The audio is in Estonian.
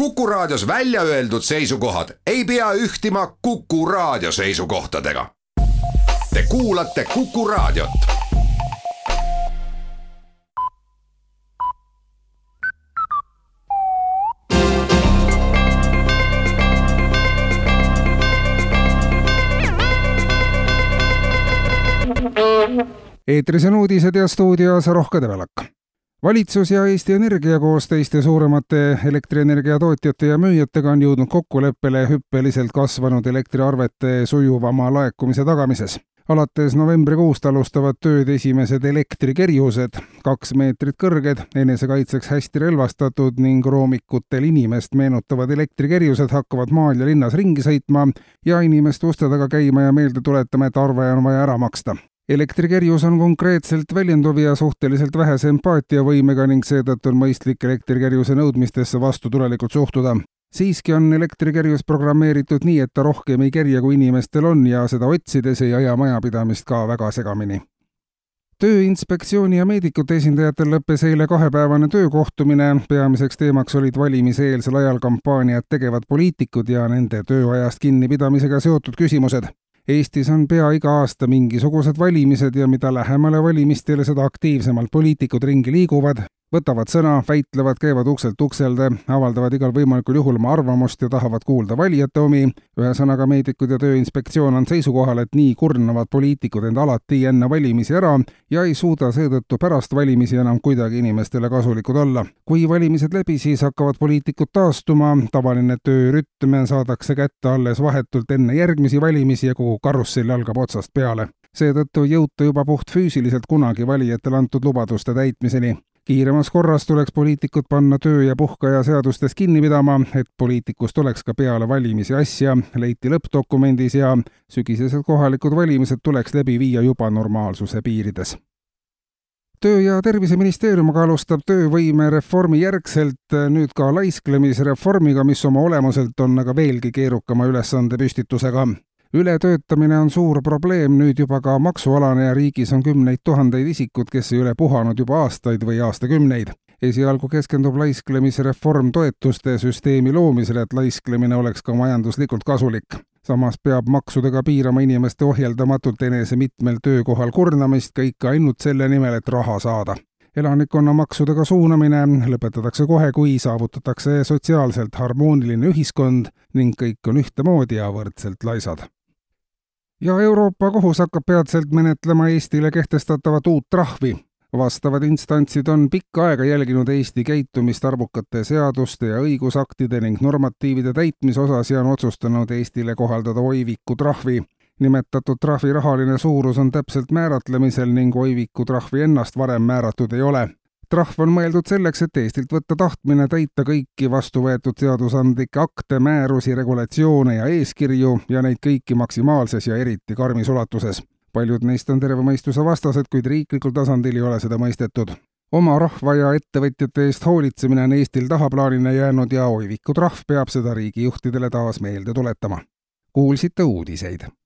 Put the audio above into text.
Kuku Raadios välja öeldud seisukohad ei pea ühtima Kuku Raadio seisukohtadega. Te kuulate Kuku Raadiot. eetris on uudised ja stuudios Rohke Debelak valitsus ja Eesti Energia koos teiste suuremate elektrienergia tootjate ja müüjatega on jõudnud kokkuleppele hüppeliselt kasvanud elektriarvete sujuvama laekumise tagamises. alates novembrikuust alustavad tööd esimesed elektrikerjused, kaks meetrit kõrged, enesekaitseks hästi relvastatud ning roomikutel inimest meenutavad elektrikerjused hakkavad maal ja linnas ringi sõitma ja inimeste uste taga käima ja meelde tuletama, et arve on vaja ära maksta elektrikerjus on konkreetselt väljenduv ja suhteliselt vähese empaatiavõimega ning seetõttu on mõistlik elektrikerjuse nõudmistesse vastutulelikult suhtuda. siiski on elektrikerjus programmeeritud nii, et ta rohkem ei kerja, kui inimestel on ja seda otsides ei aja majapidamist ka väga segamini. Tööinspektsiooni ja meedikute esindajatel lõppes eile kahepäevane töökohtumine, peamiseks teemaks olid valimiseelsel ajal kampaaniat tegevad poliitikud ja nende tööajast kinnipidamisega seotud küsimused Eestis on pea iga aasta mingisugused valimised ja mida lähemale valimistele, seda aktiivsemalt poliitikud ringi liiguvad, võtavad sõna, väitlevad, käivad ukselt ukselde, avaldavad igal võimalikul juhul oma arvamust ja tahavad kuulda valijate omi. ühesõnaga, meedikud ja Tööinspektsioon on seisukohal, et nii kurnavad poliitikud end alati enne valimisi ära ja ei suuda seetõttu pärast valimisi enam kuidagi inimestele kasulikud olla. kui valimised läbi, siis hakkavad poliitikud taastuma, tavaline töörütm saadakse kätte alles vahetult enne järgmisi valimisi ja kogu karussell algab otsast peale seetõttu ei jõuta juba puhtfüüsiliselt kunagi valijatele antud lubaduste täitmiseni kiiremas korras tuleks poliitikud panna töö- ja puhkeaja seadustest kinni pidama, et poliitikust oleks ka peale valimisi asja, leiti lõppdokumendis ja sügisesed kohalikud valimised tuleks läbi viia juba normaalsuse piirides. Töö- ja Terviseministeerium aga alustab töövõimereformi järgselt nüüd ka laisklemisreformiga, mis oma olemuselt on aga veelgi keerukama ülesandepüstitusega ületöötamine on suur probleem nüüd juba ka maksualane ja riigis on kümneid tuhandeid isikud, kes ei ole puhanud juba aastaid või aastakümneid. esialgu keskendub laisklemisreform toetuste süsteemi loomisele, et laisklemine oleks ka majanduslikult kasulik samas peab maksudega piirama inimeste ohjeldamatult enese mitmel töökohal kurnamist ka ikka ainult selle nimel, et raha saada. elanikkonna maksudega suunamine lõpetatakse kohe, kui saavutatakse sotsiaalselt harmooniline ühiskond ning kõik on ühtemoodi ja võrdselt laisad ja Euroopa Kohus hakkab peatselt menetlema Eestile kehtestatavat uut trahvi. vastavad instantsid on pikka aega jälginud Eesti käitumist arvukate seaduste ja õigusaktide ning normatiivide täitmise osas ja on otsustanud Eestile kohaldada Oiviku trahvi. nimetatud trahvi rahaline suurus on täpselt määratlemisel ning Oiviku trahvi ennast varem määratud ei ole trahv on mõeldud selleks, et Eestilt võtta tahtmine täita kõiki vastu võetud seadusandlikke akte, määrusi, regulatsioone ja eeskirju ja neid kõiki maksimaalses ja eriti karmis ulatuses. paljud neist on terve mõistuse vastased, kuid riiklikul tasandil ei ole seda mõistetud. oma rahva ja ettevõtjate eest hoolitsemine on Eestil tahaplaanile jäänud ja Oiviku trahv peab seda riigijuhtidele taas meelde tuletama. kuulsite uudiseid